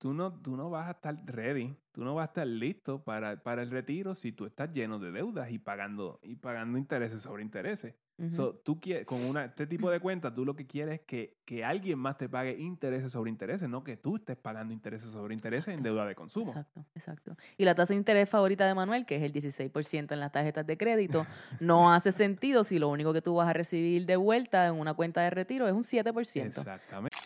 tú no, tú no vas a estar ready, tú no vas a estar listo para, para el retiro si tú estás lleno de deudas y pagando, y pagando intereses sobre intereses. So, tú quieres, con una, este tipo de cuenta, tú lo que quieres es que, que alguien más te pague intereses sobre intereses, no que tú estés pagando intereses sobre intereses en deuda de consumo. Exacto, exacto. Y la tasa de interés favorita de Manuel, que es el 16% en las tarjetas de crédito, no hace sentido si lo único que tú vas a recibir de vuelta en una cuenta de retiro es un 7%. Exactamente.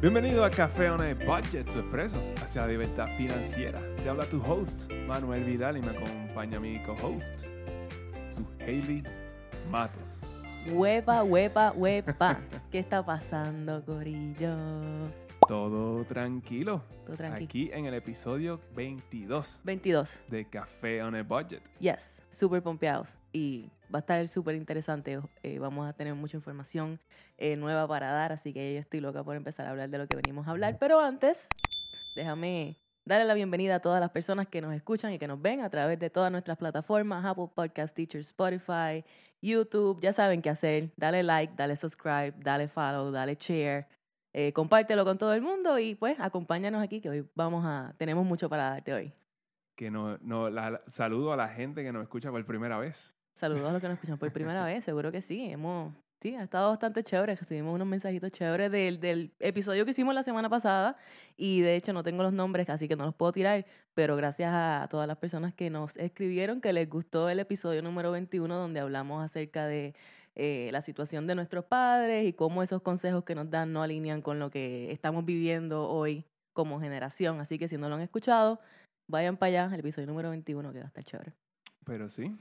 Bienvenido a Café on a Budget, tu expreso hacia la libertad financiera. Te habla tu host, Manuel Vidal, y me acompaña mi co-host, su Hailey Matos. Huepa, huepa, huepa. ¿Qué está pasando, Corillo? Todo tranquilo. Todo tranquilo. Aquí en el episodio 22 22. de Café on a Budget. Yes, súper pompeados. Y va a estar súper interesante. eh, vamos a tener mucha información eh, nueva para dar, así que yo estoy loca por empezar a hablar de lo que venimos a hablar. Pero antes, déjame darle la bienvenida a todas las personas que nos escuchan y que nos ven a través de todas nuestras plataformas, Apple Podcast, Teacher, Spotify, YouTube. Ya saben qué hacer. Dale like, dale subscribe, dale follow, dale share. eh, compártelo con todo el mundo y pues acompáñanos aquí que hoy vamos a, tenemos mucho para darte hoy. Que no, no, la- saludo a la gente que nos escucha por primera vez. Saludos a los que nos escuchan por primera vez, seguro que sí. Hemos, sí, ha estado bastante chévere. Recibimos unos mensajitos chéveres del, del episodio que hicimos la semana pasada. Y de hecho no tengo los nombres, así que no los puedo tirar. Pero gracias a todas las personas que nos escribieron que les gustó el episodio número 21, donde hablamos acerca de eh, la situación de nuestros padres y cómo esos consejos que nos dan no alinean con lo que estamos viviendo hoy como generación. Así que si no lo han escuchado, vayan para allá, el episodio número 21, que va a estar chévere. Pero sí.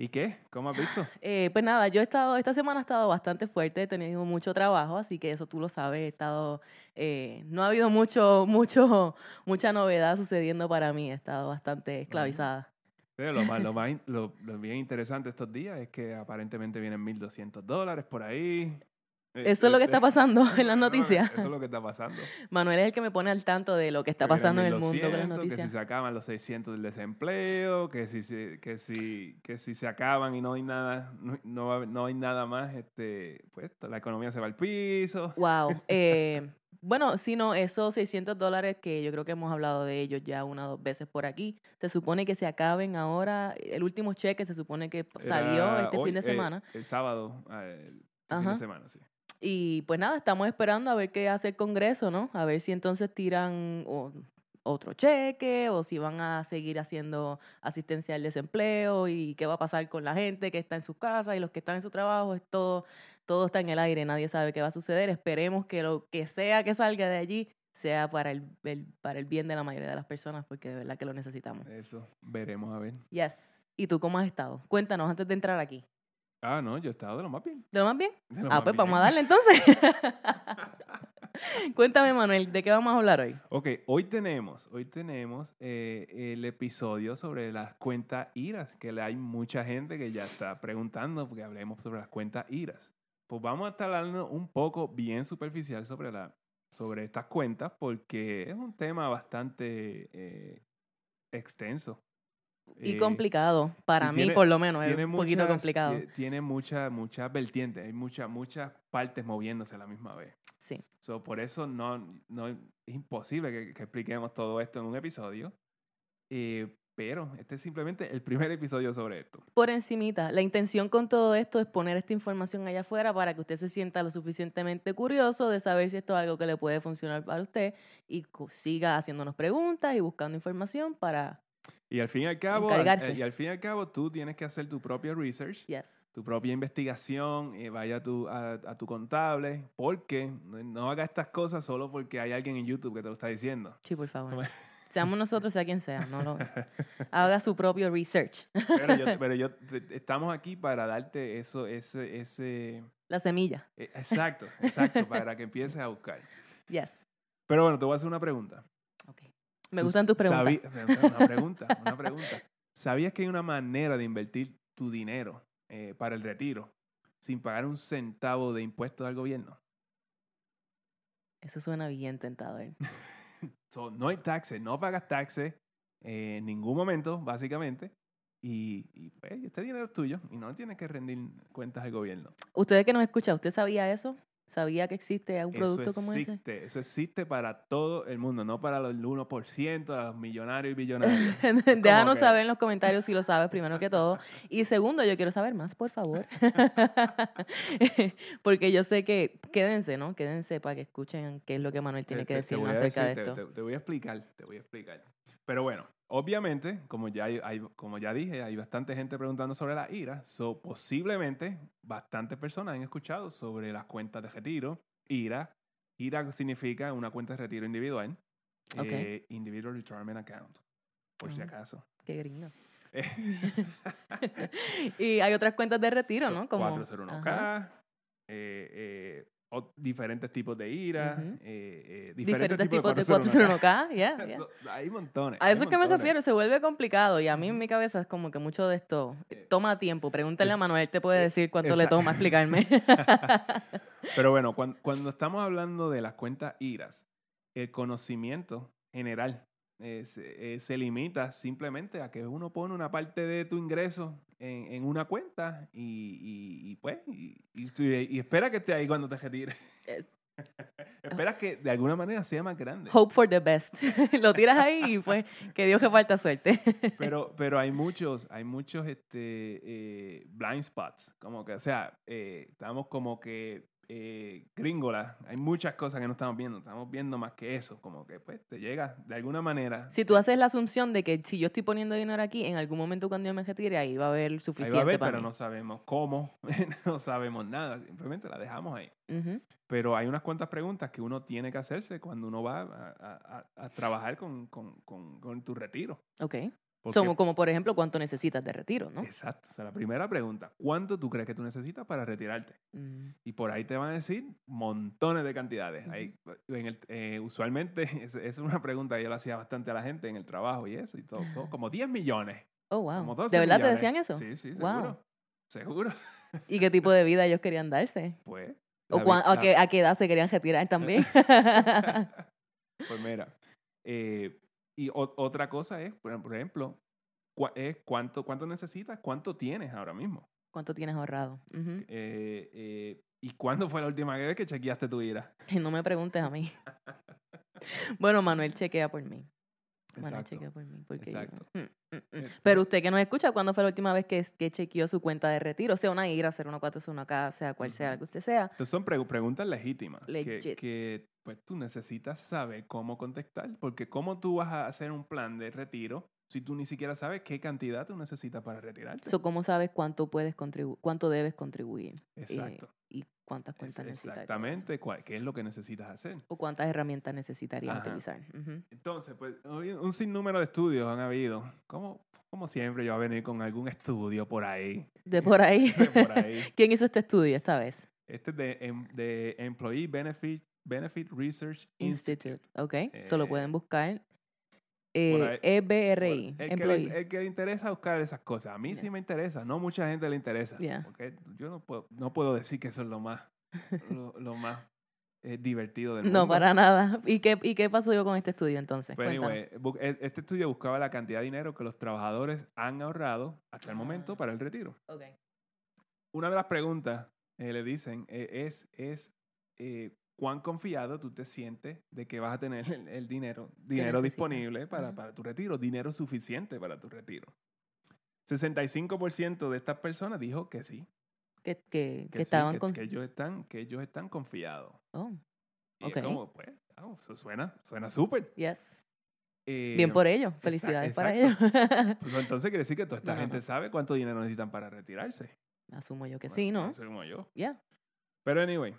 ¿Y qué? ¿Cómo has visto? Eh, pues nada, yo he estado, esta semana ha estado bastante fuerte, he tenido mucho trabajo, así que eso tú lo sabes, he estado, eh, no ha habido mucho, mucho, mucha novedad sucediendo para mí, he estado bastante esclavizada. Pero lo, más, lo, más lo- lo bien interesante estos días es que aparentemente vienen 1.200 dólares por ahí. Eh, Eso es lo que está pasando en las no, noticias. Eso es lo que está pasando. Manuel es el que me pone al tanto de lo que está pasando en el mundo con las 1.200, Que si noticias. se acaban los 600 del desempleo, que si, se- que si, que si se acaban y no hay nada, no, no, hay nada más, este, pues la economía se va al piso. Wow. Eh, bueno, si no, esos 600 dólares que yo creo que hemos hablado de ellos ya una o dos veces por aquí, se supone que se acaben ahora. El último cheque se supone que salió Era este hoy, fin de eh, semana. el sábado, eh, el fin Ajá. de semana, sí. Y pues nada, estamos esperando a ver qué hace el Congreso, ¿no? A ver si entonces tiran otro cheque o si van a seguir haciendo asistencia al desempleo y qué va a pasar con la gente que está en sus casas y los que están en su trabajo. Es todo, todo está en el aire, nadie sabe qué va a suceder. Esperemos que lo que sea que salga de allí sea para el, el- para el bien de la mayoría de las personas, porque de verdad que lo necesitamos. Eso, veremos a ver. Yes. ¿Y tú cómo has estado? Cuéntanos antes de entrar aquí. Ah, no, yo he estado de lo más bien. ¿De lo más bien? lo Ah, más pues vamos a darle entonces. Cuéntame, Manuel, ¿de qué vamos a hablar hoy? Ok, hoy tenemos, hoy tenemos eh, el episodio sobre las cuentas IRAS, que hay mucha gente que ya está preguntando porque hablemos sobre las cuentas IRAS. Pues vamos a estar hablando un poco bien superficial sobre, la, sobre estas cuentas porque es un tema bastante eh, extenso. Y Eh, complicado, para sí, mí tiene- por lo menos, es un poquito muchas- complicado. tie- Tiene muchas muchas vertientes, hay muchas muchas partes moviéndose a la misma vez. Sí. So, por eso no, no es imposible que, que expliquemos todo esto en un episodio. Eh, pero este es simplemente el primer episodio sobre esto. Por encimita, la intención con todo esto es poner esta información allá afuera para que usted se sienta lo suficientemente curioso de saber si esto es algo que le puede funcionar para usted y siga haciéndonos preguntas y buscando información para... Y al fin y al cabo, al- y al fin y al cabo, tú tienes que hacer tu propio research, Yes. tu propia investigación, eh, vaya a tu, a, a tu contable, porque no, no haga estas cosas solo porque hay alguien en YouTube que te lo está diciendo. Sí, por favor. Seamos nosotros, sea quien sea. No lo... Haga su propio research. Pero yo, pero yo te- estamos aquí para darte eso, ese, ese, La semilla. eh, exacto, exacto, para que empieces a buscar. Yes. Pero bueno, te voy a hacer una pregunta. Me gustan tus preguntas. Una pregunta, una pregunta. ¿Sabías que hay una manera de invertir tu dinero eh, para el retiro sin pagar un centavo de impuestos al gobierno? Eso suena bien tentador. So, no hay taxes, no pagas taxes eh, en ningún momento, básicamente. y, y, pues, este dinero es tuyo y no tienes que rendir cuentas al gobierno. Ustedes que nos escuchan, ¿usted sabía eso? ¿Sabía que existe un producto eso como ese? existe, Eso existe para todo el mundo, no para los 1%, a los millonarios y billonarios. Déjanos que- saber en los comentarios si lo sabes, primero que todo. Y segundo, yo quiero saber más, por favor. Porque yo sé que, quédense, ¿no? Quédense para que escuchen qué es lo que Manuel tiene que Te- voy a acerca de decir, te- esto. Te, te voy a explicar, te voy a explicar. Pero bueno, obviamente, como ya, hay, como ya dije, hay bastante gente preguntando sobre la IRA. So, posiblemente, bastantes personas han escuchado sobre las cuentas de retiro, IRA. IRA significa una cuenta de retiro individual. Ok. eh, individual Retirement Account, por si Ah. acaso. Qué gringo. y hay otras cuentas de retiro, So, ¿no? Como 401k, Ajá. eh, eh, o- diferentes tipos de IRA, eh, eh, diferentes tipos de 401k. 401k. yeah, yeah. So, hay montones. A eso es que me refiero, se vuelve complicado y a mí en mi cabeza es como que mucho de esto toma tiempo. Pregúntale a es- Manuel, te puede eh, decir cuánto le toma explicarme. Pero bueno, cuan- cuando, estamos hablando de las cuentas IRAs, el conocimiento general eh, se, eh, se limita simplemente a que uno pone una parte de tu ingreso en, en una cuenta y, y- y, pues, y, espera que esté ahí cuando te retires. Es- Esperas que de alguna manera sea más grande. Hope for the best. Lo tiras ahí y pues que Dios que falta suerte. Pero, pero hay muchos, hay muchos este, eh, blind spots. Como que, o sea, eh, estamos como que eh, gringolas. Hay muchas cosas que no estamos viendo. Estamos viendo más que eso. Como que pues te llega de alguna manera. Si tú haces la asunción de que si yo estoy poniendo dinero aquí, en algún momento cuando yo me retire, ahí va a haber Ahí suficiente va a haber, para pero mí. no sabemos cómo, no sabemos nada. Simplemente la dejamos ahí. Pero hay unas cuantas preguntas que uno tiene que hacerse cuando uno va a, a- a- a trabajar con, con- con- con tu retiro. Ok. Porque- Como, como por ejemplo, ¿cuánto necesitas de retiro, no? Exacto. O sea, la primera pregunta, ¿cuánto tú crees que tú necesitas para retirarte? Mm. Y por ahí te van a decir montones de cantidades. Ahí, en el, eh, usualmente, es, es una pregunta que yo le hacía bastante a la gente en el trabajo y eso, y todo, todo, como 10 millones. Oh, Como wow. 12 ¿De verdad te decían eso? Sí, sí, Wow. seguro. Seguro. ¿Y qué tipo de vida ellos querían darse? Pues. ¿O qué, a qué edad se querían retirar también? Pues mira. eh, y otra cosa es, por ejemplo, cua- es cuánto, cuánto necesitas, cuánto tienes ahora mismo. ¿Cuánto tienes ahorrado? Ujú. Eh, eh, ¿Y cuándo fue la última vez que chequeaste tu IRA? No me preguntes a mí. bueno, Manuel chequea por mí. Exacto. chequea por mí. Porque yo- Exacto. Mm, mm, mm. Pero usted que nos escucha, ¿cuándo fue la última vez que, que chequeó su cuenta de retiro? Sea una IRA, sea una 401k, sea cual sea que usted sea. Entonces son pregu- preguntas legítimas que, que, pues tú necesitas saber cómo contestar, porque cómo tú vas a hacer un plan de retiro si tú ni siquiera sabes qué cantidad tú necesitas para retirarte. So, ¿Cómo sabes cuánto puedes contribuir, cuánto debes contribuir? Eh, Exacto. y cuántas cuentas necesitas. exactamente qué es lo que necesitas hacer. O cuántas herramientas necesitarías Ajá. utilizar. Entonces, pues un sinnúmero de estudios han habido. Como, como siempre, yo voy a venir con algún estudio por ahí. De por ahí. de por ahí. ¿Quién hizo este estudio esta vez? Este es de, em- de Employee Benefit, Benefit Research Institute. Institute. Ok. Solo Eh, pueden buscar eh, EBRI. El que, le, Employee. el que le interesa buscar esas cosas. A mí sí me interesa. No mucha gente le interesa. Yeah. Porque yo no puedo, no puedo decir que eso es lo más, lo, lo más eh, divertido del No, mundo. para nada. ¿Y qué, ¿Y qué pasó yo con este estudio entonces? Pues anyway, e- este estudio buscaba la cantidad de dinero que los trabajadores han ahorrado hasta el momento Ah. para el retiro. Ok. Una de las preguntas eh, le dicen eh, es, es cuán confiado tú te sientes de que vas a tener el, el dinero, dinero disponible para, Ajá. para tu retiro, dinero suficiente para tu retiro. 65% de estas personas dijo que sí, Que, que, que que, sí, estaban que, con... que ellos están, que ellos están confiados. Oh, Y es Ok. como, pues, ah, eso suena, suena súper. yes. Eh, Bien por ellos. Felicidades para exacto. ellos. Pues entonces quiere decir que toda esta No, gente no. sabe cuánto dinero necesitan para retirarse. Asumo yo que Bueno, sí, ¿no? Así como yo. Ya. Pero anyway,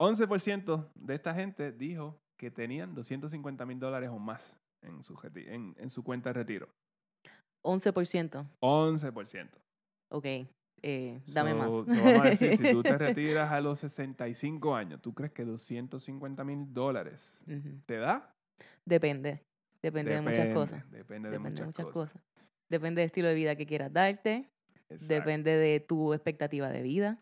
11% de esta gente dijo que tenían 250 mil dólares o más en su, reti- en, en su cuenta de retiro. 11%. 11%. Ok. Eh, dame So- más. so vamos a decir, si tú te retiras a los 65 años, ¿tú crees que 250 mil dólares te da? Depende. Depende, de muchas cosas. Depende de Depende muchas, de muchas cosas. cosas. Depende del estilo de vida que quieras darte. Exacto, Depende de tu expectativa de vida.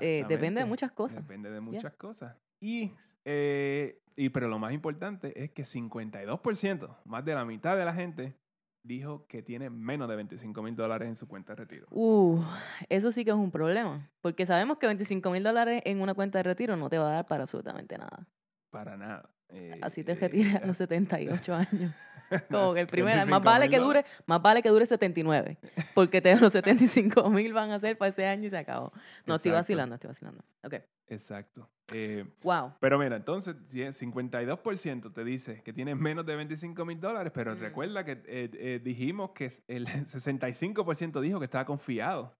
Eh, depende de muchas cosas. Depende de muchas cosas. Y, eh, y, pero lo más importante es que 52%, más de la mitad de la gente, dijo que tiene menos de 25 mil dólares en su cuenta de retiro. Uh, eso sí que es un problema. Porque sabemos que 25 mil dólares en una cuenta de retiro no te va a dar para absolutamente nada. Para nada. Eh, Así te eh, retiras a los 78 años. Como que el primer, más 25 vale que dure, más vale que dure 79, porque te, los 75 mil van a ser para ese año y se acabó. No, estoy vacilando, estoy vacilando. Ok. Exacto. Eh, Wow. pero mira, entonces tiene 52% te dice que tiene menos de 25 mil dólares, pero Mm. recuerda que eh, eh, dijimos que el 65% dijo que estaba confiado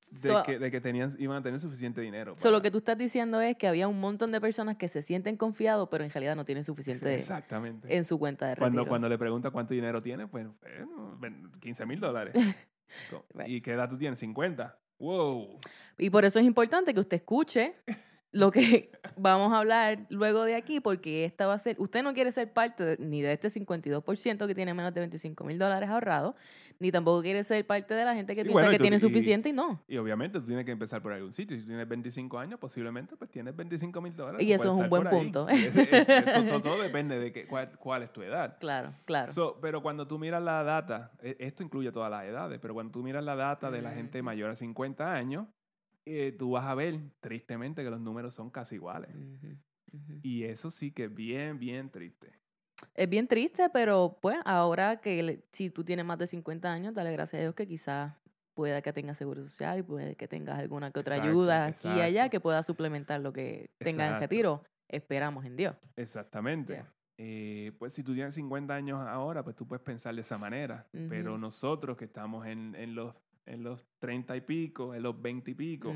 de, So- que, de que tenían, iban a tener suficiente dinero. So, lo para- que tú estás diciendo es que había un montón de personas que se sienten confiados, pero en realidad no tienen suficiente Exactamente. en su cuenta de retiro. Cuando, cuando le pregunta cuánto dinero tiene, pues bueno, ven- 15 mil dólares. ¿Y qué edad tú tienes? 50. ¡Wow! Y por eso es importante que usted escuche lo que vamos a hablar luego de aquí, porque esta va a ser, usted no quiere ser parte de- ni de este 52% que tiene menos de 25 mil dólares ahorrados, ni tampoco quiere ser parte de la gente que Y piensa bueno, que tú- tiene suficiente y no. Y obviamente tú tienes que empezar por algún sitio. Si tienes 25 años, posiblemente pues tienes 25 mil dólares. Y eso es un buen punto. Es- Eso, todo, depende de que, cuál, cuál es tu edad. Claro, claro. So, pero cuando tú miras la data, e- esto incluye todas las edades, pero cuando tú miras la data de la gente Mm. mayor a 50 años, eh, tú vas a ver tristemente que los números son casi iguales. Y eso sí que es bien, bien triste. Es bien triste, pero pues ahora que le- si tú tienes más de 50 años, dale gracias a Dios que quizás pueda que tengas seguro social y puede que tengas alguna que otra Exacto, ayuda aquí y allá que pueda suplementar lo que tengas en retiro. Esperamos en Dios. Exactamente. Yeah. Eh, pues si tú tienes 50 años ahora, pues tú puedes pensar de esa manera. Pero nosotros que estamos en, en los, en los 30 y pico, en los 20 y pico,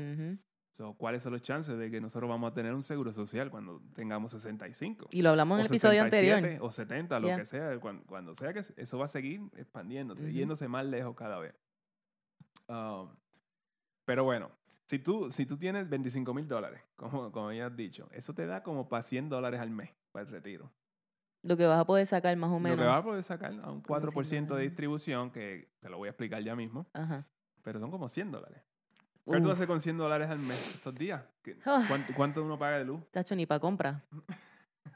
so, ¿cuáles son los chances de que nosotros vamos a tener un seguro social cuando tengamos 65? Y lo hablamos en el episodio 67, anterior. O 70, lo Yeah. que sea, cuando, cuando sea que eso va a seguir expandiéndose, yéndose más lejos cada vez. Um, pero bueno, si tú, si tú tienes 25 mil dólares, como, como ya has dicho, eso te da como para 100 dólares al mes para el retiro. Lo que vas a poder sacar más o Lo menos. que vas a poder sacar a un Como 100 4% de distribución, que te lo voy a explicar ya mismo, Ajá. Pero son como 100 dólares. ¿Qué tú haces con 100 dólares al mes estos días? ¿Qué- Ah. ¿Cuánto, cuánto uno paga de luz? Chacho, ni para compra.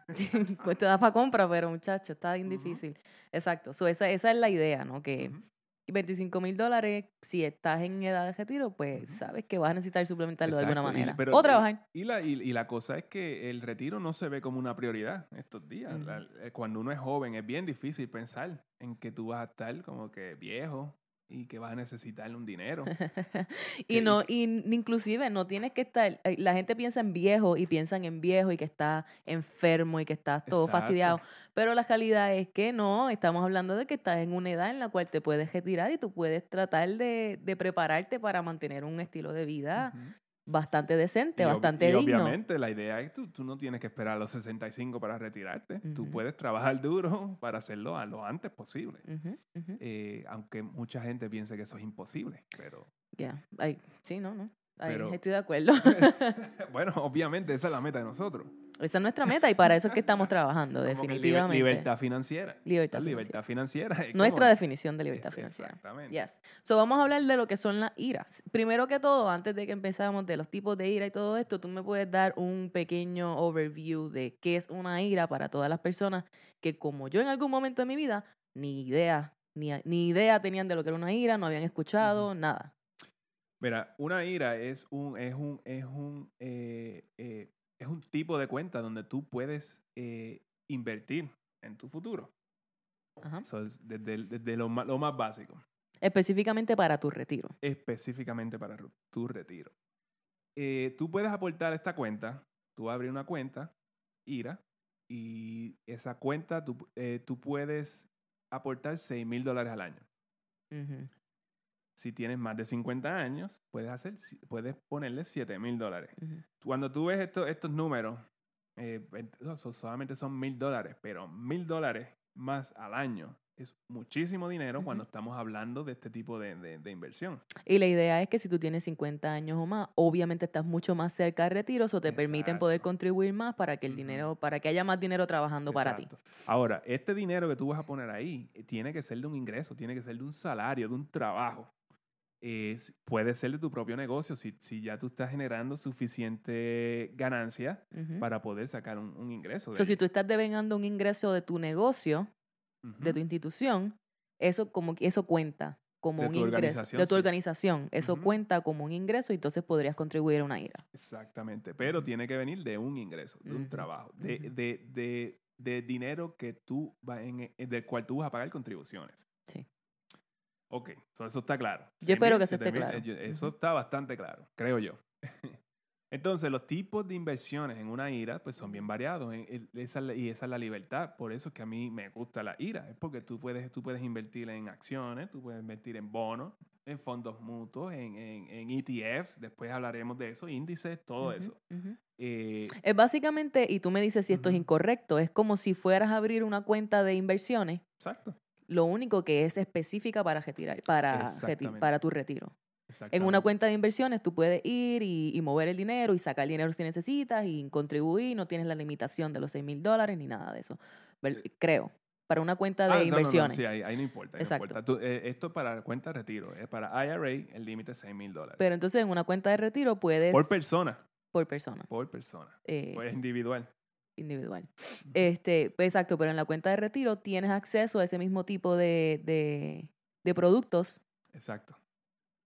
pues te da para compra, pero muchacho, está bien difícil. Exacto. So, esa, esa es la idea, ¿no? Que Ujú. 25 mil dólares, si estás en edad de retiro, pues sabes que vas a necesitar suplementarlo de alguna y- manera. pero- o trabajar. Y la, y, y la cosa es que el retiro no se ve como una prioridad estos días. La- eh, cuando uno es joven es bien difícil pensar en que tú vas a estar como que viejo y que vas a necesitar un dinero. y que- no, y inclusive no tienes que estar, eh, la gente piensa en viejo y piensan en viejo y que está enfermo y que estás todo Exacto. fastidiado. Pero la realidad es que no, estamos hablando de que estás en una edad en la cual te puedes retirar y tú puedes tratar de, de prepararte para mantener un estilo de vida. Bastante decente, Y bastante y digno. obviamente la idea es que tú, tú no tienes que esperar a los 65 para retirarte. Tú Ujú. puedes trabajar duro para hacerlo a lo antes posible. Eh, aunque mucha gente piense que eso es imposible, pero Ya, ay, sí, no, no. Ay, estoy de acuerdo. bueno, obviamente esa es la meta de nosotros. Esa es nuestra meta y para eso es que estamos trabajando, Como definitivamente. libertad financiera. Libertad financiera. libertad financiera. es Nuestra como- definición de libertad financiera. Exactamente. Yes. So vamos a hablar de lo que son las iras. Primero que todo, antes de que empezamos de los tipos de ira y todo esto, tú me puedes dar un pequeño overview de qué es una ira para todas las personas que como yo en algún momento de mi vida, ni idea, ni, ni idea tenían de lo que era una ira, no habían escuchado, nada. Mira, una IRA es un, es un, es un, eh, eh, es un tipo de cuenta donde tú puedes eh, invertir en tu futuro. Ajá. So, es desde, desde lo, más, lo más básico, Específicamente para tu retiro. específicamente para tu retiro. Eh, tú puedes aportar a esta cuenta, tú abres una cuenta, IRA, y esa cuenta tú, eh, tú puedes aportar 6 mil dólares al año. Ujú. Si tienes más de 50 años, puedes, hacer, puedes ponerle 7 mil dólares. Cuando tú ves estos, estos números, eh, solamente son mil dólares, pero mil dólares más al año es muchísimo dinero cuando estamos hablando de este tipo de, de- de inversión. Y la idea es que si tú tienes 50 años o más, obviamente estás mucho más cerca del retiro, o te permiten poder contribuir más para que el dinero, para que haya más dinero trabajando para ti. Ahora, este dinero que tú vas a poner ahí eh, tiene que ser de un ingreso, tiene que ser de un salario, de un trabajo. Es- puede ser de tu propio negocio si, si ya tú estás generando suficiente ganancia para poder sacar un, un ingreso. de So, si tú estás devengando un ingreso de tu negocio, de tu institución, eso como eso cuenta como De un ingreso de tu sí. organización. Eso cuenta como un ingreso y entonces podrías contribuir a una IRA. Exactamente, pero tiene que venir de un ingreso, de un trabajo, de, de, de, de dinero que tú vas en, eh, del cual tú vas a pagar contribuciones. Ok, so eso está claro. Yo espero 6,000, que eso esté 7,000, claro. Eso está bastante claro, creo yo. Entonces, los tipos de inversiones en una IRA pues son bien variados y esa es la libertad. Por eso es que a mí me gusta la IRA. Es porque tú puedes, tú puedes invertir en acciones, tú puedes invertir en bonos, en fondos mutuos, en, en, en ETFs. Después hablaremos de eso, índices, todo eso. Eh, Es básicamente, y tú me dices si esto es incorrecto, es como si fueras a abrir una cuenta de inversiones, exacto. Lo único que es específica para retirar, para, reti- para tu retiro. En una cuenta de inversiones tú puedes ir y, y mover el dinero y sacar el dinero si necesitas y contribuir, no tienes la limitación de los 6 mil dólares ni nada de eso. Creo. Para una cuenta de Ah, no, no, no, inversiones. sí, ahí, ahí no importa. ahí no Exacto. importa. Tú, eh, esto es para cuenta de retiro. Es para IRA, el límite es 6 mil dólares. Pero entonces en una cuenta de retiro puedes... Por persona. por persona. Por persona. eh, Pues individual. Individual. Este, pues, exacto, pero en la cuenta de retiro tienes acceso a ese mismo tipo de, de, de productos Exacto.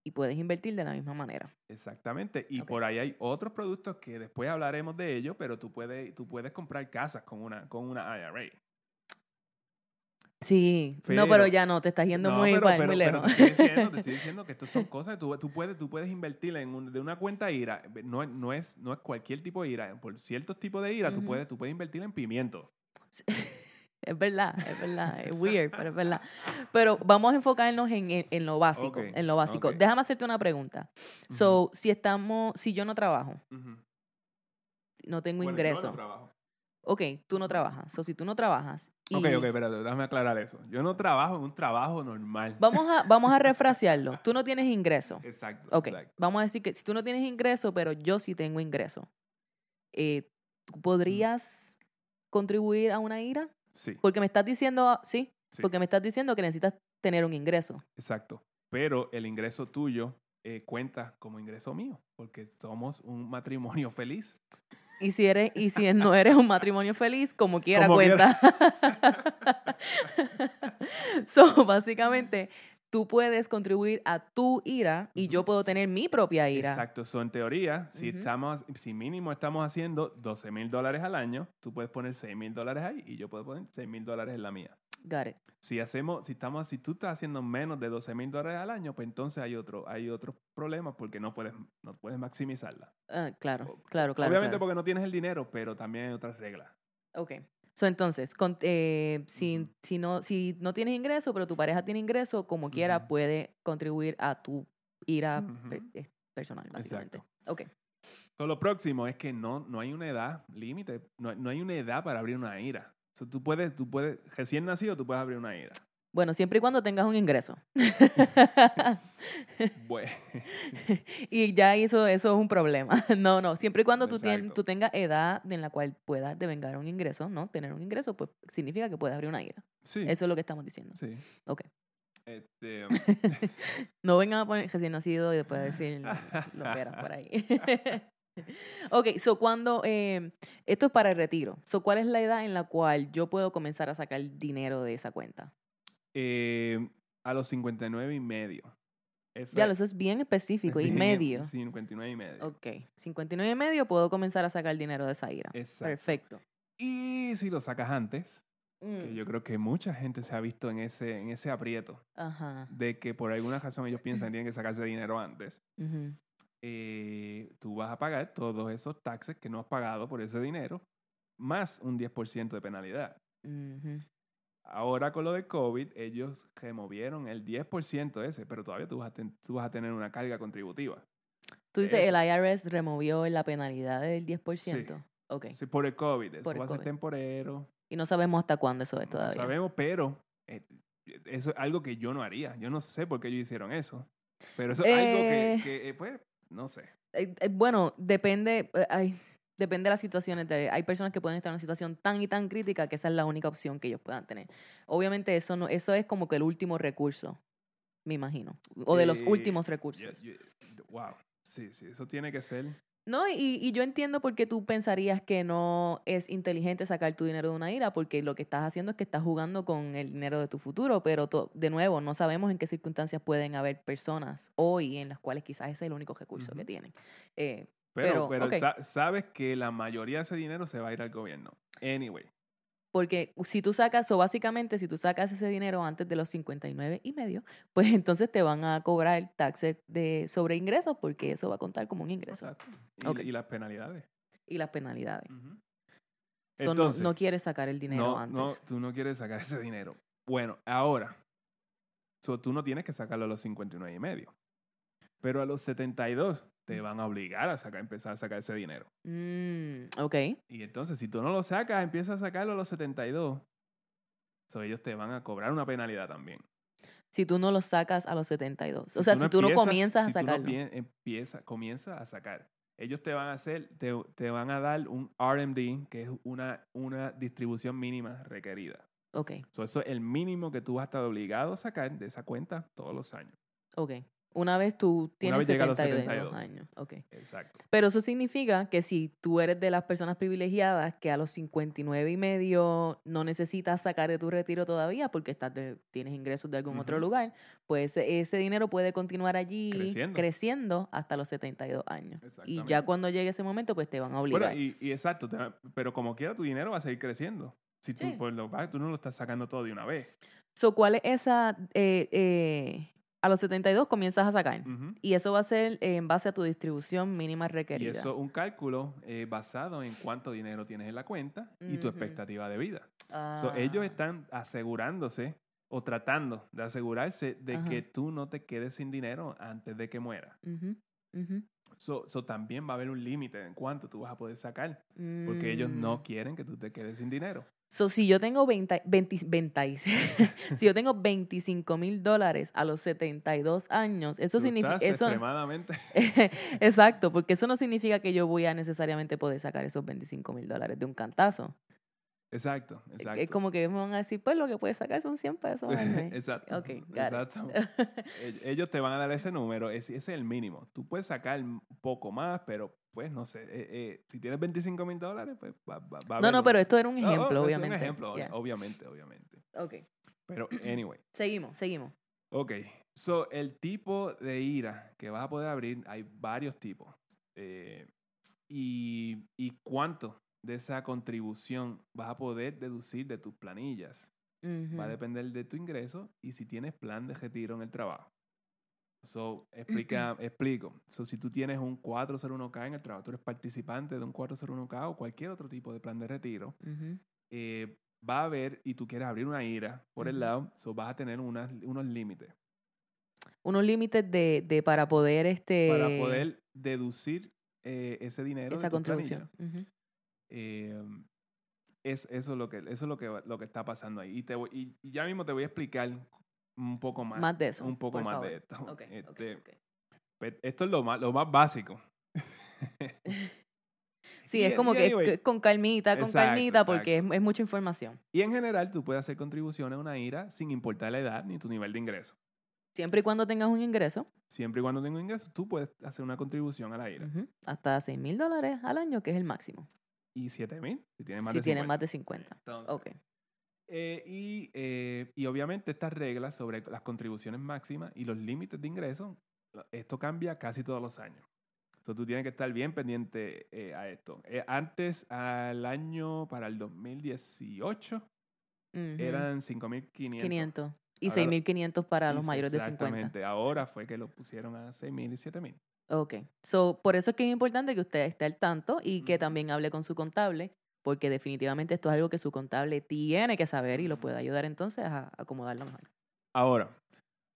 y puedes invertir de la misma manera. Exactamente. Y por ahí hay otros productos que después hablaremos de ellos, pero tú puedes, tú puedes comprar casas con una, con una IRA. Sí, no, Pero- pero ya no, te estás yendo No, muy, pero, igual, pero- muy pero lejos. te, estoy diciendo, te estoy diciendo que estas son cosas que tú, tú puedes, tú puedes invertir en un- de una cuenta IRA. No, es- no, es, no es cualquier tipo de IRA. Por ciertos tipos de IRA, tú, Ujú. puedes, tú puedes invertir en pimiento. Es verdad, es verdad, es weird, pero es verdad. Pero vamos a enfocarnos en, en- en lo básico, Ok, en lo básico. ok. Déjame hacerte una pregunta. So, si estamos, si yo no trabajo, Ujú. no tengo Bueno, yo no ingreso. trabajo. Ok, tú no trabajas. So, si tú no trabajas. y- Ok, ok, espérate, déjame aclarar eso. Yo no trabajo en un trabajo normal. Vamos a, vamos a refrasearlo. Tú no tienes ingreso. Exacto. Ok, exacto. vamos a decir que si tú no tienes ingreso, pero yo sí tengo ingreso, eh, ¿tú podrías contribuir a una IRA? Sí, Porque me estás diciendo, sí, sí, porque me estás diciendo que necesitas tener un ingreso. exacto. Pero el ingreso tuyo eh, cuenta como ingreso mío, porque somos un matrimonio feliz. Y si eres, y si no eres un matrimonio feliz, como quiera Como cuenta. so, básicamente, tú puedes contribuir a tu IRA y yo puedo tener mi propia IRA. Exacto. So, en teoría, si, estamos, si mínimo estamos haciendo 12 mil dólares al año, tú puedes poner 6 mil dólares ahí y yo puedo poner 6 mil dólares en la mía. Got it. Si hacemos, si estamos, si tú estás haciendo menos de 12 mil dólares al año, pues entonces hay otro, hay otros problemas porque no puedes, no puedes maximizarla. Ah, claro, O- claro, claro. Obviamente claro. porque no tienes el dinero, pero también hay otras reglas. Ok. So, entonces, con- eh, si, si, no, si no tienes ingreso, pero tu pareja tiene ingreso, como quiera, Ujú. puede contribuir a tu IRA per- Ujú. eh, personal, básicamente. Exacto. Ok. So, lo próximo es que no, no hay una edad límite, no, no hay una edad para abrir una IRA. So, tú puedes, tú puedes, recién nacido, tú puedes abrir una IRA. Bueno, siempre y cuando tengas un ingreso. Bueno, y ya eso, eso es un problema. No, no, siempre y cuando tú, Exacto. tú tengas edad en la cual puedas devengar un ingreso, ¿no? Tener un ingreso, pues significa que puedes abrir una IRA. sí. Eso es lo que estamos diciendo. Sí. Ok. Este, No vengan a poner recién nacido y después decir lo que era por ahí. Ok, so cuando, eh, esto es para el retiro. So, ¿cuál es la edad en la cual yo puedo comenzar a sacar dinero de esa cuenta? eh, a los 59 y medio. Ya, eso es bien específico, y bien, medio. 59 y medio. Ok, 59 y medio puedo comenzar a sacar dinero de esa IRA. Exacto. Perfecto. Y si lo sacas antes, que Mm, yo creo que mucha gente se ha visto en ese, en ese aprieto Ajá. de que por alguna razón ellos piensan que tienen que sacarse dinero antes. ujú. Eh, tú vas a pagar todos esos taxes que no has pagado por ese dinero, más un 10% de penalidad. Ujú. Ahora con lo de COVID, ellos removieron el 10% ese, pero todavía tú vas, a ten- tú vas a tener una carga contributiva. Tú dices, Eso. el IRS removió la penalidad del 10%. Ok. Sí, por el COVID, eso Por el va a ser temporero. Y no sabemos hasta cuándo eso es No todavía. sabemos, pero eh, eso es algo que yo no haría. Yo no sé por qué ellos hicieron eso. Pero eso es algo que, Eh. que, eh, pues, no sé. Eh, eh, bueno, depende, eh, ay, depende de las situaciones. de- hay personas que pueden estar en una situación tan y tan crítica que esa es la única opción que ellos puedan tener. Obviamente eso no, eso es como que el último recurso, me imagino. O de los Eh, últimos recursos. Yo- yo- wow. Sí, sí, eso tiene que ser. No, y, y yo entiendo por qué tú pensarías que no es inteligente sacar tu dinero de una IRA, porque lo que estás haciendo es que estás jugando con el dinero de tu futuro, pero to- de nuevo, no sabemos en qué circunstancias pueden haber personas hoy en las cuales quizás ese es el único recurso que tienen. Eh, Pero, Pero, pero ok. sa- sabes que la mayoría de ese dinero se va a ir al gobierno. Anyway. Porque si tú sacas, o básicamente si tú sacas ese dinero antes de los 59 y medio, pues entonces te van a cobrar taxes de sobre ingresos porque eso va a contar como un ingreso. Exacto. Y, las penalidades. Y las penalidades. Ujú. So, no- Entonces, no, quieres sacar el dinero no, antes. no, tú no quieres sacar ese dinero. Bueno, ahora, so, tú no tienes que sacarlo a los 59 y medio. Pero a los 72 te van a obligar a sacar, empezar a sacar ese dinero. Mm, ok. Y entonces, si tú no lo sacas, empiezas a sacarlo a los 72. So, ellos te van a cobrar una penalidad también. Si tú no lo sacas a los 72. O sea, si tú no empiezas- comienzas a si tú no sacarlo. pie- empieza, comienza a sacar. Ellos te van a hacer, te, te van a dar un RMD, que es una, una distribución mínima requerida. Ok, So, eso es el mínimo que tú vas a estar obligado a sacar de esa cuenta todos los años. ok. Una vez tú tienes vez llega a los 72 72. años. Exacto. Pero eso significa que si tú eres de las personas privilegiadas que a los 59 y medio no necesitas sacar de tu retiro todavía porque estás de- tienes ingresos de algún otro lugar, pues ese, ese dinero puede continuar allí Creciendo. creciendo hasta los 72 años. Y ya cuando llegue ese momento, pues te van a obligar. Bueno, y, y exacto, te pero como quiera tu dinero va a seguir creciendo. Si tú, pues, lo, vas- tú no lo estás sacando todo de una vez. So, ¿cuál es esa? eh, eh, a los 72 comienzas a sacar. Y eso va a ser en base a tu distribución mínima Y requerida. eso es un cálculo eh, basado en cuánto dinero tienes en la cuenta y tu expectativa de vida. So, ellos Ah, están asegurándose o tratando de asegurarse de que tú no te quedes sin dinero antes de que muera. So, so también va a haber un límite en cuánto tú vas a poder sacar, porque ellos Mm. no quieren que tú te quedes sin dinero. So, si yo tengo 20, 20, 20 si yo tengo 25 mil dólares a los 72 años, eso significa... Eso, extremadamente... exacto, porque eso no significa que yo voy a necesariamente poder sacar esos 25 mil dólares de un cantazo. Exacto, Es- exacto. Es como que me van a decir, pues lo que puedes sacar son 100 pesos al mes. exacto. Ok, exacto. Ell- Ellos te van a dar ese número, ese, es el mínimo. Tú puedes sacar un poco más, pero pues no sé, eh, eh, si tienes 25 mil dólares, pues va, va- va a No, no, un- pero esto era un Oh, oh, ejemplo, es obviamente. Un ejemplo, Yeah. obviamente, obviamente. Ok, Pero, anyway. seguimos, seguimos. Ok, so el tipo de IRA que vas a poder abrir, hay varios tipos. Eh, y, y cuánto de esa contribución vas a poder deducir de tus planillas. Va a depender de tu ingreso y si tienes plan de retiro en el trabajo. So, explica, explico. So, si tú tienes un 401k en el trabajo, tú eres participante de un 401k o cualquier otro tipo de plan de retiro, eh, va a haber y tú quieres abrir una IRA por el lado, so vas a tener unas, unos límites. Unos límites de, de para poder este para poder deducir eh, ese dinero esa de tu contribución. Eh, es, eso es lo que eso es lo que lo que está pasando ahí y te voy- y, y ya mismo te voy a explicar un poco más, Más de eso. un poco más favor. de esto Este, pe- esto es lo más lo más básico Sí, Y- es como que anyway, con calmita, con Exacto, calmita, porque es, es mucha información. y en general tú puedes hacer contribuciones a una IRA sin importar la edad ni tu nivel de ingreso Siempre y cuando tengas un ingreso, siempre y cuando tengas ingresos tú puedes hacer una contribución a la IRA hasta 6 mil dólares al año, que es el máximo. Y 7 mil si tienes más si de tienes 50. más de 50. Entonces, Ok. Eh, y, eh, y obviamente estas reglas sobre las contribuciones máximas y los límites de ingreso, esto cambia casi todos los años. Entonces tú tienes que estar bien pendiente eh, a esto. Eh, antes, al año, para el 2018, Ujú. eran 5.500. 500. Y Ahora- 6.500 para los mayores de 50. Exactamente. Ahora fue que lo pusieron a 6.000 y 7.000. Ok. So, por eso es que es importante que usted esté al tanto y que también hable con su contable, porque definitivamente esto es algo que su contable tiene que saber y lo puede ayudar entonces a acomodarlo mejor. Ahora,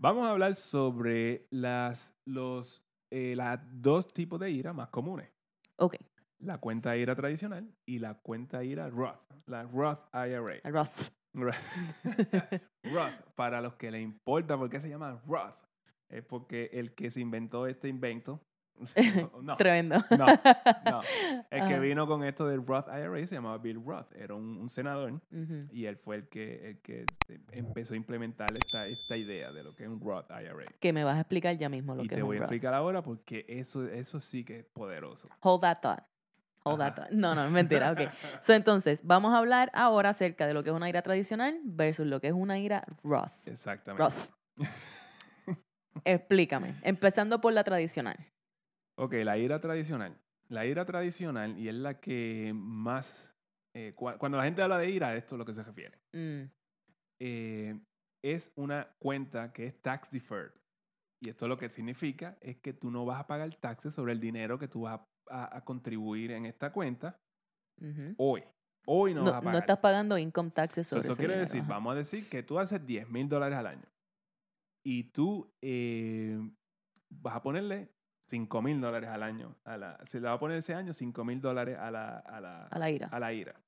vamos a hablar sobre las, los, eh, las dos tipos de IRA más comunes. Ok. la cuenta IRA tradicional y la cuenta IRA Roth, la Roth IRA. Roth. Roth, para los que le importa por qué se llama Roth, es porque el que se inventó este invento no, Tremendo. no, no. El que vino con esto del Roth IRA se llamaba Bill Roth. Era un, un senador Ujú. y él fue el que, el que empezó a implementar esta, esta idea de lo que es un Roth IRA. Que me vas a explicar ya mismo lo Y que te es voy a un Roth. explicar ahora porque eso, eso sí que es poderoso. Hold that thought. Hold that thought. No, no, es mentira. Ok. So, entonces, vamos a hablar ahora acerca de lo que es una ira tradicional versus lo que es una ira Roth. Exactamente. Roth. Explícame. Empezando por la tradicional. Ok, la ira tradicional. La ira tradicional, y es la que más... eh, cua- cuando la gente habla de ira, esto es lo que se refiere. Mm, Eh, es una cuenta que es tax deferred. Y esto lo que significa es que tú no vas a pagar taxes sobre el dinero que tú vas a, a- a contribuir en esta cuenta hoy. Hoy no, No, vas a no pagar. estás pagando income taxes So, sobre eso ese quiere dinero, decir, ajá. vamos a decir que tú haces 10 mil dólares al año. Y tú eh, vas a ponerle 5 mil dólares al año. A la, se le va a poner ese año 5 mil dólares a la, a, la, A la ira. a la IRA.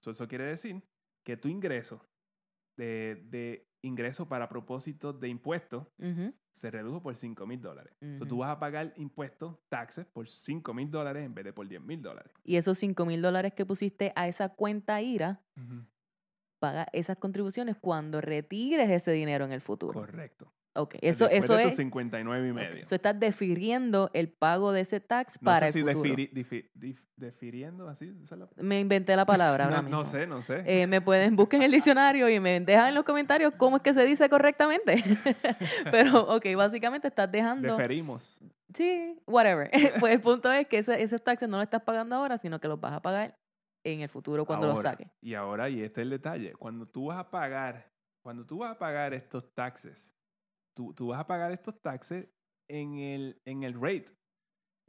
So, eso quiere decir que tu ingreso de, de ingreso para propósitos de impuestos se redujo por 5 mil dólares. So, Ujú. tú vas a pagar impuestos, taxes, por 5 mil dólares en vez de por 10 mil dólares. Y esos 5 mil dólares que pusiste a esa cuenta IRA, paga esas contribuciones cuando retires ese dinero en el futuro. Correcto. Ok, eso, Después eso de es. 59 y medio. So estás defiriendo el pago de ese tax No para sé si el futuro. defiri- dif- defiriendo así. esa es la- Me inventé la palabra ahora no, mismo. no sé, no sé. Eh, me pueden buscar en el diccionario y me dejan en los comentarios cómo es que se dice correctamente. Pero, ok, básicamente estás dejando. Deferimos. Sí, whatever. pues el punto es que ese, esos taxes no los estás pagando ahora, sino que los vas a pagar en el futuro cuando los Ahora, saques. Y ahora, y este es el detalle, cuando tú vas a pagar, cuando tú vas a pagar estos taxes, tú, tú vas a pagar estos taxes en el, en el rate,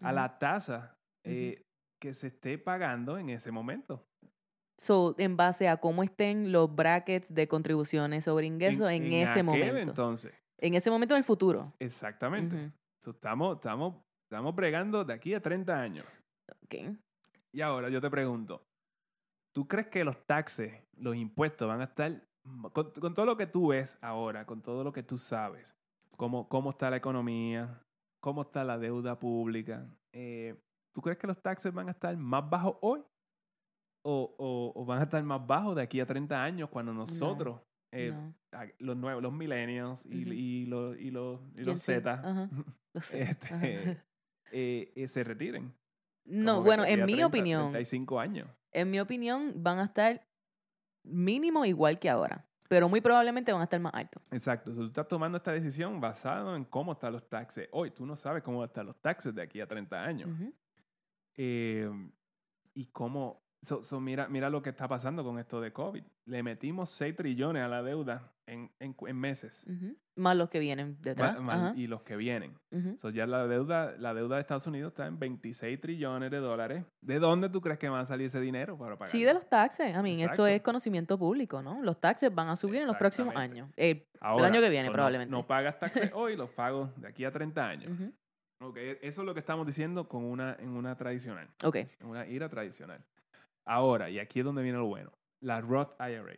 a la tasa eh, que se esté pagando en ese momento. So, en base a cómo estén los brackets de contribuciones sobre ingresos en, ese momento. entonces, En ese momento en el futuro. exactamente. So, estamos, estamos, estamos bregando de aquí a 30 años. Ok. Y ahora yo te pregunto, ¿tú crees que los taxes, los impuestos van a estar, con, con todo lo que tú ves ahora, con todo lo que tú sabes, cómo, cómo está la economía, cómo está la deuda pública, eh, ¿tú crees que los taxes van a estar más bajos hoy? ¿O, o- o van a estar más bajos de aquí a 30 años cuando nosotros, eh, no. los nuevos, los millennials y, los, y los, y los Z, este, eh, eh, se retiren? No, Como bueno, en mi 30, opinión, 35 años. en mi opinión, van a estar mínimo igual que ahora. Pero muy probablemente van a estar más altos. Exacto. O sea, tú estás tomando esta decisión basado en cómo están los taxes hoy. Tú no sabes cómo están los taxes de aquí a 30 años. Eh, y cómo... so- so mira, mira lo que está pasando con esto de COVID. Le metimos 6 trillones a la deuda en, en, meses. Más los que vienen detrás. Ajá. y los que vienen. Ujú. So, ya la deuda, la deuda de Estados Unidos está en 26 trillones de dólares. ¿De dónde tú crees que va a salir ese dinero para pagar? Sí, de los taxes. A mí, esto Exacto. es conocimiento público, ¿no? Los taxes van a subir en los próximos años. Eh, Ahora, año que viene, so, probablemente. No, pagas taxes hoy, los pago de aquí a 30 años. ujú. Ok, Eso es lo que estamos diciendo con una, en una tradicional. Ok. en una ira tradicional. Ahora, y aquí es donde viene lo bueno, la Roth IRA.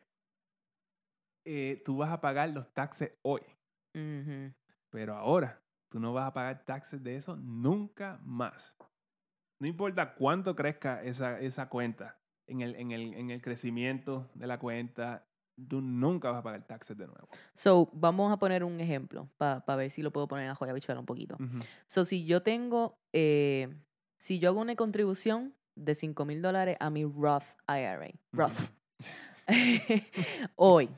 Eh, tú vas a pagar los taxes hoy, Ujú. pero ahora tú no vas a pagar taxes de eso nunca más. No importa cuánto crezca esa, esa cuenta en el, en, el, en el crecimiento de la cuenta, tú nunca vas a pagar taxes de nuevo. So, vamos a poner un ejemplo para ver si lo puedo poner a joya bichuela un poquito. So, si yo tengo, eh, si yo hago una contribución de 5 mil dólares a mi Roth IRA, Roth, hoy.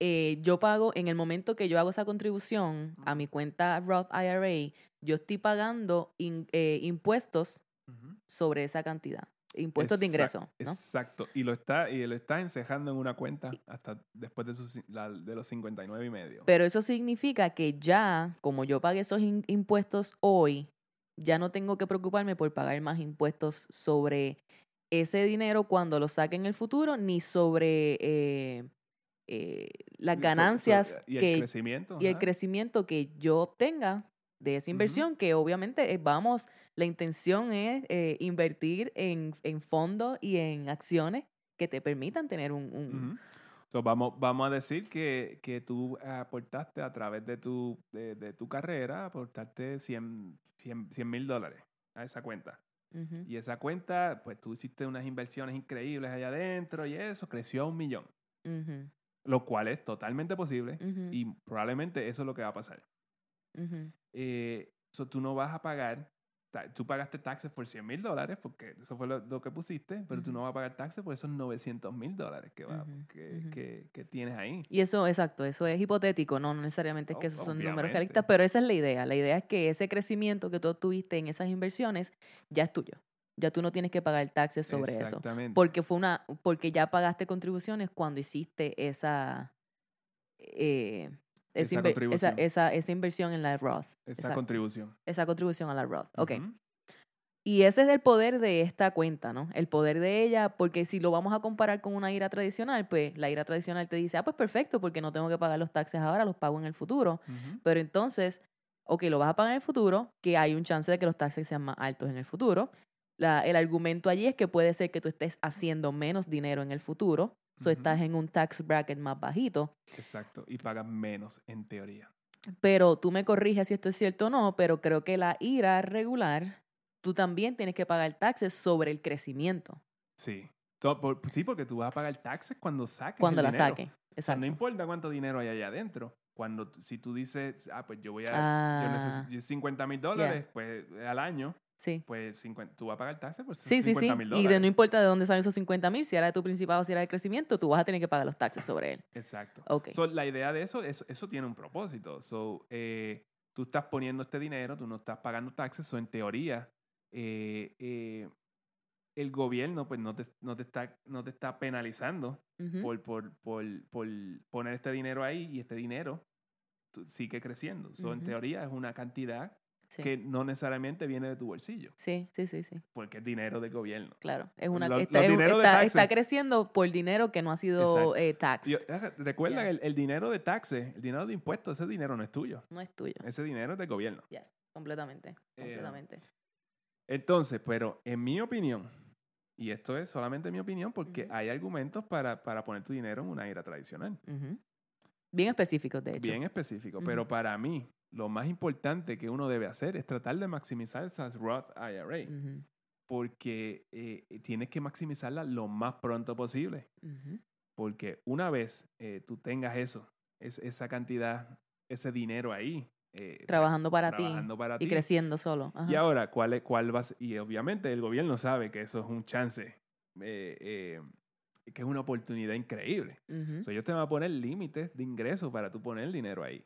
Eh, yo pago, en el momento que yo hago esa contribución a mi cuenta Roth IRA, yo estoy pagando in- eh, impuestos sobre esa cantidad. Impuestos de ingreso, ¿no? Exacto. Y lo está, y lo está encejando en una cuenta hasta después de, la- de los 59 y medio. Pero eso significa que ya, como yo pagué esos in- impuestos hoy, ya no tengo que preocuparme por pagar más impuestos sobre ese dinero cuando lo saque en el futuro, ni sobre eh, eh, las ganancias y el que, crecimiento. y el crecimiento que yo obtenga de esa inversión, que obviamente eh, vamos, la intención es eh, invertir en, en fondos y en acciones que te permitan tener un, un- Ujú. So, vamos, vamos a decir que, que tú aportaste a través de tu, de, de tu carrera, aportaste 100 mil dólares a esa cuenta. Y esa cuenta, pues tú hiciste unas inversiones increíbles allá adentro y eso creció a un millón. ujú, Lo cual es totalmente posible y probablemente eso es lo que va a pasar. Eh, so, tú no vas a pagar, tú pagaste taxes por 100 mil dólares porque eso fue lo, lo que pusiste, pero tú Ujú. no vas a pagar taxes por esos 900 mil dólares que, va- que, que- que tienes ahí. Y eso, exacto, eso es hipotético, no, no necesariamente es que Oh, esos son números realistas, pero esa es la idea. La idea es que ese crecimiento que tú obtuviste en esas inversiones ya es tuyo. Ya tú no tienes que pagar taxes sobre eso. Exactamente. Porque fue una, porque ya pagaste contribuciones cuando hiciste esa, eh, Esa esa, inver- esa, contribución. esa, esa inversión en la Roth. Esa contribución. Esa contribución a la Roth. Ok. Y ese es el poder de esta cuenta, ¿no? El poder de ella, porque si lo vamos a comparar con una IRA tradicional, pues la IRA tradicional te dice, ah, pues perfecto, porque no tengo que pagar los taxes ahora, los pago en el futuro. Pero entonces, ok, lo vas a pagar en el futuro, que hay un chance de que los taxes sean más altos en el futuro. La- el argumento allí es que puede ser que tú estés haciendo menos dinero en el futuro, so Ujú. estás en un tax bracket más bajito, Exacto. Y pagas menos en teoría. pero tú me corriges si esto es cierto o no, pero creo que la IRA regular, tú también tienes que pagar taxes sobre el crecimiento, Sí. Por- sí, porque tú vas a pagar taxes cuando saques cuando el la dinero. saque. O sea, Exacto. no importa cuánto dinero hay allá adentro. Cuando, si tú dices, ah, pues yo voy a, yo Ah, necesito 50 mil dólares pues, al año, sí. pues 50 tú vas a pagar taxes por esos Sí, sí, sí. 50 mil Y dólares. de no importa de dónde salen esos 50 mil, si era de tu principal o si era de crecimiento, tú vas a tener que pagar los taxes sobre él. Exacto. Ok. So, la idea de eso, eso, eso tiene un propósito. So, eh, tú estás poniendo este dinero, tú no estás pagando taxes, so, en teoría, eh, eh, el gobierno pues no te, no te, está, no te está penalizando por, por, por, por poner este dinero ahí y este dinero sigue creciendo. So, En teoría es una cantidad Sí. que no necesariamente viene de tu bolsillo, sí, sí, sí, sí. porque es dinero del gobierno. Claro. Es una, está, es creciendo por dinero que no ha sido eh, eh, recuerda Yeah. que el, el dinero de taxes, el dinero de impuestos, ese dinero no es tuyo. No es tuyo. Ese dinero es del gobierno. Yes. Completamente. Eh, Completamente. Entonces, pero en mi opinión, y esto es solamente mi opinión, porque hay argumentos para, para poner tu dinero en una IRA tradicional. Bien específicos, de hecho. bien específico. Ujú. Pero para mí, lo más importante que uno debe hacer es tratar de maximizar esas Roth IRA, porque eh, tienes que maximizarla lo más pronto posible. Porque una vez eh, tú tengas eso, es, esa cantidad, ese dinero ahí, eh, Trabajando para ti trabajando para y ti, creciendo solo. Ajá. Y ahora, ¿cuál, cuál va a ser? Y obviamente el gobierno sabe que eso es un chance, eh, eh, que es una oportunidad increíble. Ujú. So, ellos te van a poner límites de ingreso para tú poner el dinero ahí.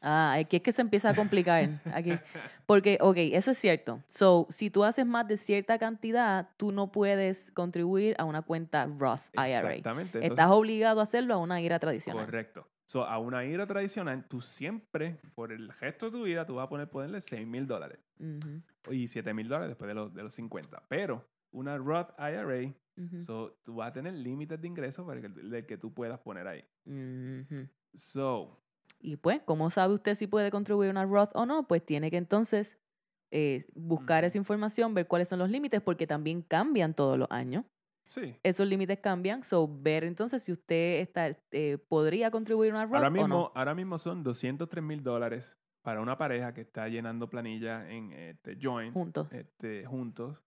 Ah, aquí es que se empieza a complicar. Aquí. Porque, ok, eso es cierto. So, si tú haces más de cierta cantidad, tú no puedes contribuir a una cuenta Roth IRA. Exactamente. entonces- Estás obligado a hacerlo a una IRA tradicional. correcto. So, a una IRA tradicional, tú siempre, por el resto de tu vida, tú vas a poner, ponerle 6 mil dólares y 7 mil dólares después de los, de los 50. Pero una Roth IRA, so, tú vas a tener límites de ingreso para que, del que tú puedas poner ahí. So, Y pues, ¿cómo sabe usted si puede contribuir a una Roth o no? Pues tiene que entonces eh, buscar esa información, ver cuáles son los límites, porque también cambian todos los años. sí. Esos límites cambian, so ver entonces si usted está, eh, podría contribuir a una Roth Ahora o mismo, no. ahora mismo son 203 mil dólares para una pareja que está llenando planilla en este, Join Juntos. este, juntos.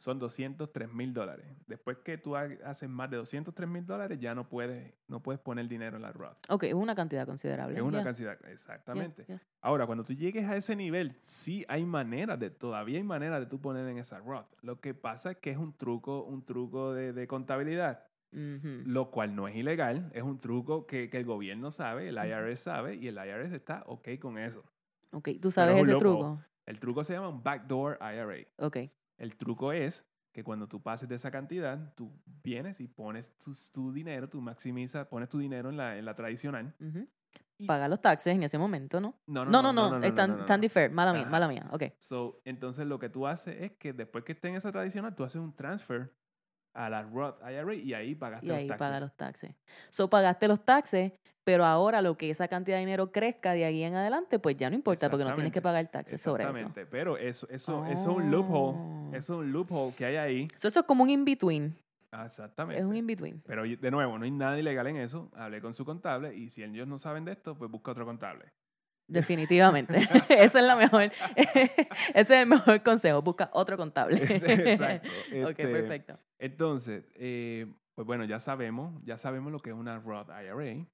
Son 203 mil dólares. Después que tú ha- haces más de 203 mil dólares, ya no puedes, no puedes poner dinero en la Roth. Ok, es una cantidad considerable. Es una cantidad, exactamente. Ahora, cuando tú llegues a ese nivel, sí hay maneras de, todavía hay maneras de tú poner en esa Roth. Lo que pasa es que es un truco, un truco de, de contabilidad, lo cual no es ilegal, es un truco que, que el gobierno sabe, el. IRS sabe, y el IRS está ok con eso. Ok, tú sabes ese truco. El truco se llama un backdoor IRA. Ok. El truco es que cuando tú pases de esa cantidad, tú vienes y pones tu, tu dinero, tú maximizas, pones tu dinero en la, en la tradicional. ujú. Y- Paga los taxes en ese momento, ¿no? No, No, no, no, están, no, están no. deferred. Mala mía, Ajá. mala mía. Ok. So, entonces lo que tú haces es que después que esté en esa tradicional, tú haces un transfer a la Roth IRA y ahí pagaste Y ahí los taxes. paga los taxes. So, pagaste los taxes, pero ahora lo que esa cantidad de dinero crezca de ahí en adelante, pues ya no importa, porque no tienes que pagar taxes sobre eso. Exactamente, pero eso, eso, eso es un loophole, Oh. eso es un loophole que hay ahí. So, eso es como un in-between. Exactamente. Es un in-between. Pero de nuevo, no hay nada ilegal en eso. Hablé con su contable y si ellos no saben de esto, pues busca otro contable. Definitivamente. Esa es la mejor. Ese es el mejor consejo. Busca otro contable. Exacto. ok, Este, perfecto. Entonces, eh, pues bueno, ya sabemos, ya sabemos lo que es una Roth IRA.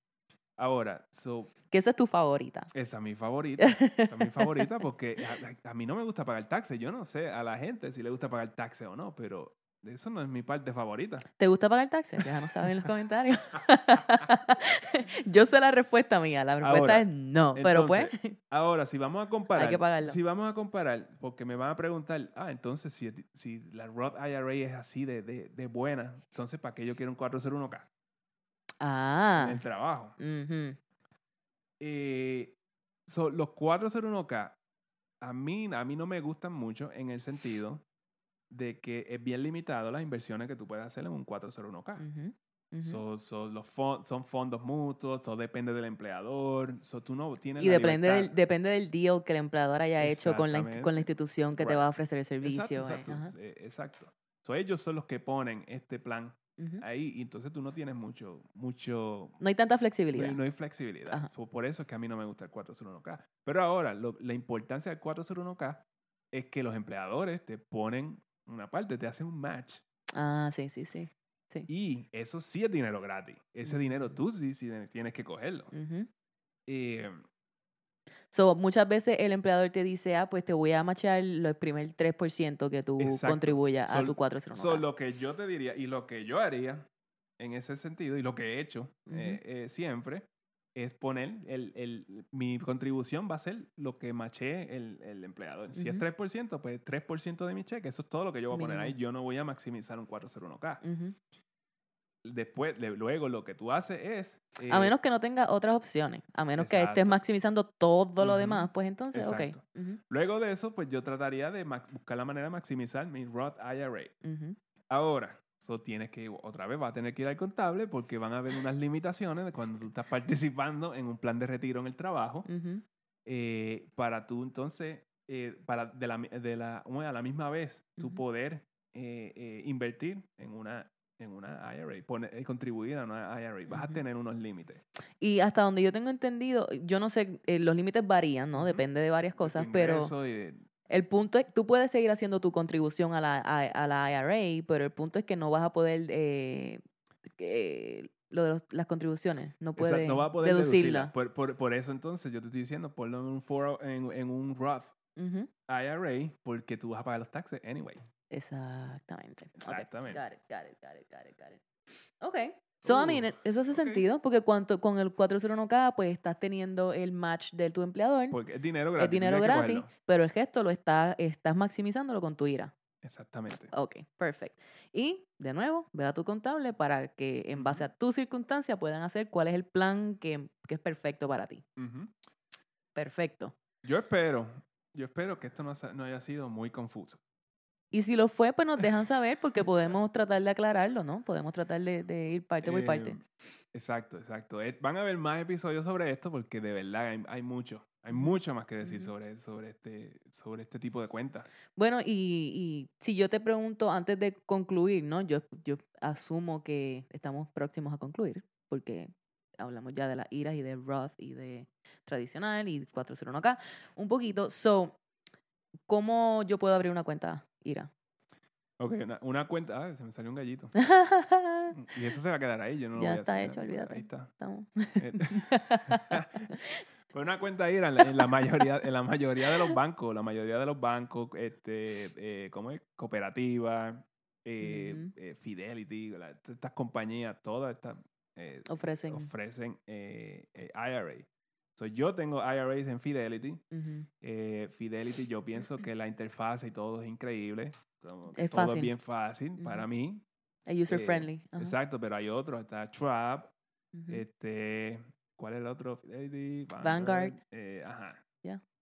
Ahora, so, Que esa es tu favorita. esa es mi favorita. Esa es mi favorita porque a, a mí no me gusta pagar taxes. Yo no sé a la gente si le gusta pagar taxes o no, pero eso no es mi parte favorita. ¿Te gusta pagar taxes? Déjanos saber en los comentarios. Yo sé la respuesta mía. La respuesta Ahora, es no. Pero pues, Ahora, si vamos a comparar, que pagarlo. si vamos a comparar, porque me van a preguntar, ah, entonces si, si la Roth IRA es así de, de, de buena, entonces ¿para qué yo quiero un 401k en ah. el trabajo? ujú, Eh, so, los 401k a mí, a mí no me gustan mucho en el sentido de que es bien limitado las inversiones que tú puedes hacer en un 401k. ujú, ujú. So- so los fon- son fondos mutuos, todo depende del empleador. So, tú no tienes Y la depende del, depende del deal que el empleador haya hecho con la, con la institución que te va a ofrecer el servicio. eh, exacto, eh, exacto. So, ellos son los que ponen este plan ahí y entonces tú no tienes mucho, mucho, No hay tanta flexibilidad. no hay flexibilidad. So, por eso es que a mí no me gusta el 401k. Pero ahora, lo- la importancia del 401k es que los empleadores te ponen una parte, te hacen un match. Ah, sí, sí, sí. Y eso sí es dinero gratis. Ese dinero tú sí, sí tienes que cogerlo. Ujú. Eh, So, muchas veces el empleador te dice, ah, pues te voy a machar el primer 3% que tú Exacto. contribuyas a So- tu 401k. So, lo que yo te diría y lo que yo haría en ese sentido y lo que he hecho eh, eh, siempre es poner el, el- mi contribución va a ser lo que maché el, el empleador. Si es Ujú. 3%, pues 3% de mi cheque, eso es todo lo que yo voy a poner ahí. Yo no voy a maximizar un 401k. Ujú. Después, de- luego lo que tú haces es... a eh, menos que no tenga otras opciones. A menos que estés maximizando todo lo demás, pues entonces, Exacto. ok. Luego de eso, pues yo trataría de buscar la manera de maximizar mi Roth IRA. Ahora, eso tienes que, otra vez va a tener que ir al contable porque van a haber unas limitaciones de cuando tú estás participando en un plan de retiro en el trabajo. Eh, para tú entonces, eh, para de la, de la, bueno, a la misma vez, tú Ujú. poder eh, eh, invertir en una, en una IRA, poner, eh, contribuir a una IRA. Vas a tener unos límites. Y hasta donde yo tengo entendido, yo no sé, eh, los límites varían, ¿no? Depende de varias de cosas, pero ingreso y de- el punto es, tú puedes seguir haciendo tu contribución a la, a, a la IRA, pero el punto es que no vas a poder, eh, lo de los- las contribuciones, no Exacto, puedes no va a poder deducirla. deducirla. Por, por- por eso entonces yo te estoy diciendo, ponlo en un, foro, en, en un Roth. IRA porque tú vas a pagar los taxes anyway. Exactamente. Exactamente. Got it, got it, got it, got it, got it. Ok. So, I mean, Uh, eso hace sentido porque cuanto, con el 401k, pues estás teniendo el match de tu empleador. Porque es dinero gratis. es dinero que gratis, pero el gesto lo está, estás maximizándolo con tu IRA. Exactamente. Ok, perfecto. Y, de nuevo, ve a tu contable para que en base a tu circunstancia puedan hacer cuál es el plan que, que es perfecto para ti. Perfecto. Yo espero, yo espero que esto no, no haya sido muy confuso. Y si lo fue, pues nos dejan saber porque podemos tratar de aclararlo, ¿no? Podemos tratar de, de ir parte por parte. Eh, Exacto, exacto. Eh, van a haber más episodios sobre esto porque de verdad hay, hay mucho, hay mucho más que decir sobre, sobre, este, sobre este tipo de cuentas. Bueno, y, y si yo te pregunto antes de concluir, ¿no? Yo, yo asumo que estamos próximos a concluir, porque hablamos ya de las iras y de Roth y de tradicional y 401k, un poquito. So, ¿cómo yo puedo abrir una cuenta IRA? Ok, una, una cuenta. Ah, se me salió un gallito. Y eso se va a quedar ahí. Yo no lo Ya voy a está hacer. hecho, olvídate. Ahí está. Estamos- Pues una cuenta IRA en la, en la mayoría, en la mayoría de los bancos, la mayoría de los bancos, este, eh, ¿cómo es? Cooperativa, eh, eh, Fidelity, la- estas compañías, todas estas Ofrecen. ofrecen IRA. So, yo tengo IRAs en Fidelity. Eh, Fidelity, yo pienso que la interfaz y todo es increíble. como Es todo fácil. es bien fácil para mí. Es user Eh, friendly. Exacto, pero hay otros. Está Trap, este, ¿cuál es el otro? Fidelity, Vanguard. eh, ajá.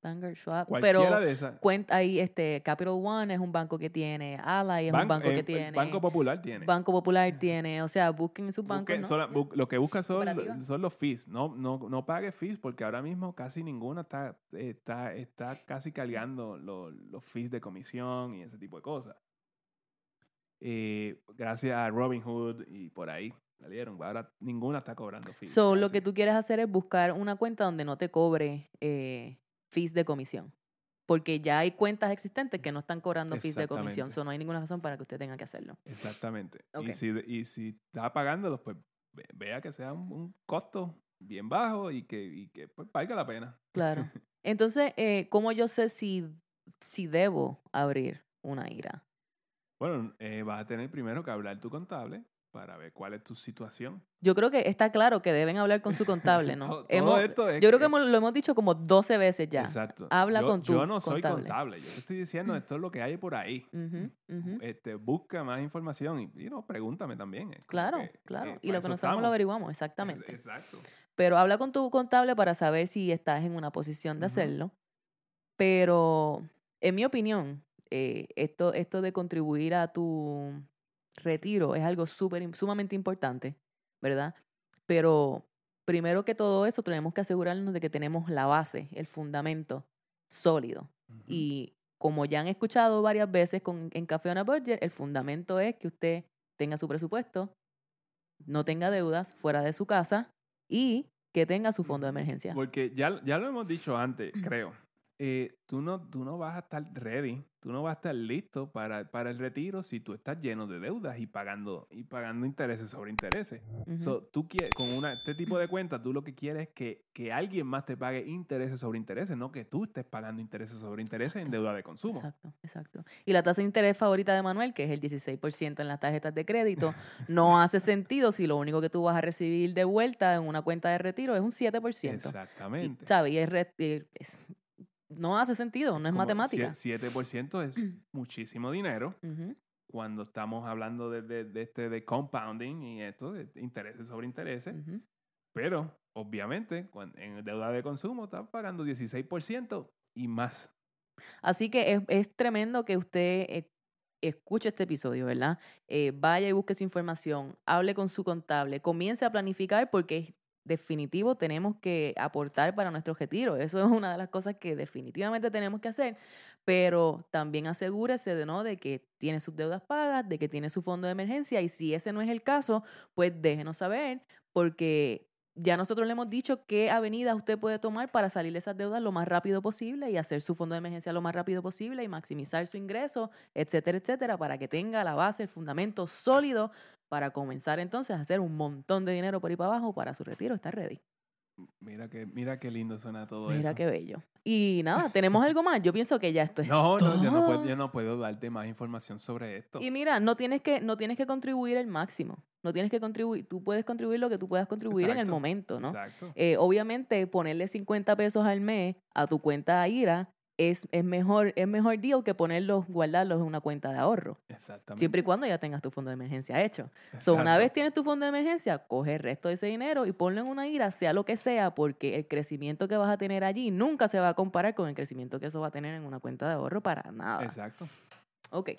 Vanguard, Schwab. Cualquiera Pero de esas. cuenta ahí, este, Capital One es un banco que tiene, Ally es un Ban- banco eh, que el tiene. Banco Popular tiene. Banco Popular tiene, o sea, busquen sus bancos, ¿no? bu- lo que busca son, son los fees. No, no, no pague fees porque ahora mismo casi ninguna está, está, está casi cargando lo- los fees de comisión y ese tipo de cosas. eh, gracias a Robinhood y por ahí salieron. Ahora ninguna está cobrando fees. So, lo que tú quieres hacer es buscar una cuenta donde no te cobre eh, fees de comisión. Porque ya hay cuentas existentes que no están cobrando fees de comisión. So, no hay ninguna razón para que usted tenga que hacerlo. Exactamente. Y, si, y si está pagándolos, pues ve- vea que sea un, un costo bien bajo y que, y que pues, valga la pena. Claro. Entonces, eh, ¿cómo yo sé si, si debo abrir una IRA? Bueno, eh, vas a tener primero que hablar tu contable para ver cuál es tu situación. Yo creo que está claro que deben hablar con su contable, ¿no? Todo- todo Hemos- esto es yo creo que lo hemos dicho como 12 veces ya. Exacto. Habla yo, con tu Yo no soy contable. contable. Yo te estoy diciendo esto es lo que hay por ahí. Este, busca más información y, y no, pregúntame también. Es Claro, que- claro. que y lo que eso no sabemos lo averiguamos, Es- exactamente. Exacto. Pero habla con tu contable para saber si estás en una posición de hacerlo. Pero, en mi opinión, eh, esto, esto de contribuir a tu retiro es algo súper, sumamente importante, ¿verdad? Pero primero que todo eso, tenemos que asegurarnos de que tenemos la base, el fundamento sólido. Y como ya han escuchado varias veces con, en Café on a Budget, el fundamento es que usted tenga su presupuesto, no tenga deudas fuera de su casa y que tenga su fondo de emergencia. Porque ya, ya lo hemos dicho antes, creo. Eh, tú, no, tú no vas a estar ready, tú no vas a estar listo para, para el retiro si tú estás lleno de deudas y pagando, y pagando intereses sobre intereses. So, tú quieres, con una, este tipo de cuenta, tú lo que quieres es que, que alguien más te pague intereses sobre intereses, no que tú estés pagando intereses sobre intereses en deuda de consumo. Exacto, exacto. Y la tasa de interés favorita de Manuel, que es el 16% en las tarjetas de crédito, no hace sentido si lo único que tú vas a recibir de vuelta en una cuenta de retiro es un 7%. Exactamente. Y, ¿sabes? Y es re- y es- no hace sentido, no es Como matemática. sie- 7% es muchísimo dinero cuando estamos hablando de, de- de este de compounding y esto, de intereses sobre intereses. Pero, obviamente, cuando, en deuda de consumo estás pagando 16% y más. Así que es, es tremendo que usted eh, escuche este episodio, ¿verdad? Eh, vaya y busque su información, hable con su contable, comience a planificar porque es definitivo tenemos que aportar para nuestro retiro. Eso es una de las cosas que definitivamente tenemos que hacer, pero también asegúrese de no de que tiene sus deudas pagas, de que tiene su fondo de emergencia y si ese no es el caso, pues déjenos saber porque ya nosotros le hemos dicho qué avenidas usted puede tomar para salir de esas deudas lo más rápido posible y hacer su fondo de emergencia lo más rápido posible y maximizar su ingreso, etcétera, etcétera, para que tenga la base, el fundamento sólido para comenzar entonces a hacer un montón de dinero por ahí para abajo para su retiro, está ready. Mira que, mira qué lindo suena todo Mira eso. qué bello. Y nada, ¿tenemos algo más? Yo pienso que ya esto es No, no, yo no, todo. puedo, yo no puedo darte más información sobre esto. Y mira, no tienes que no tienes que contribuir el máximo. No tienes que contribuir, tú puedes contribuir lo que tú puedas contribuir en el momento, ¿no? Exacto. Eh, obviamente, ponerle 50 pesos al mes a tu cuenta IRA es, es, mejor, es mejor deal que ponerlos, guardarlos en una cuenta de ahorro. Exactamente. Siempre y cuando ya tengas tu fondo de emergencia hecho. So, una vez tienes tu fondo de emergencia, coge el resto de ese dinero y ponlo en una IRA, sea lo que sea, porque el crecimiento que vas a tener allí nunca se va a comparar con el crecimiento que eso va a tener en una cuenta de ahorro para nada. Exacto. Ok.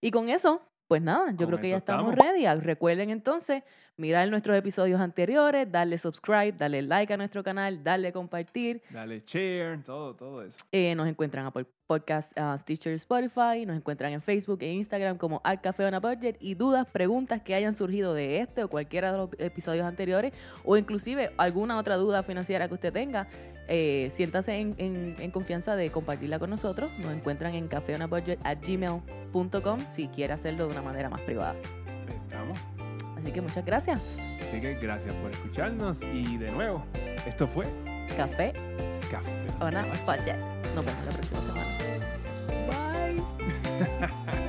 Y con eso, pues nada, yo Con creo que ya estamos, estamos. ready. Ah, Recuerden entonces mirar nuestros episodios anteriores, darle subscribe, darle like a nuestro canal, darle compartir. Dale share, todo, todo eso. Eh, nos encuentran a Podcast ah, Stitcher Spotify, nos encuentran en Facebook e Instagram como Al Café on a Budget y dudas, preguntas que hayan surgido de este o cualquiera de los episodios anteriores o inclusive alguna otra duda financiera que usted tenga, eh, siéntase en, en- en confianza de compartirla con nosotros. Nos encuentran en cafeonabudget.gmail.com si quiere hacerlo de una manera más privada. Estamos. Así que muchas gracias. Así que gracias por escucharnos y de nuevo, esto fue Café Café. on a Budget. Budget. Nos vemos la próxima semana. Bye.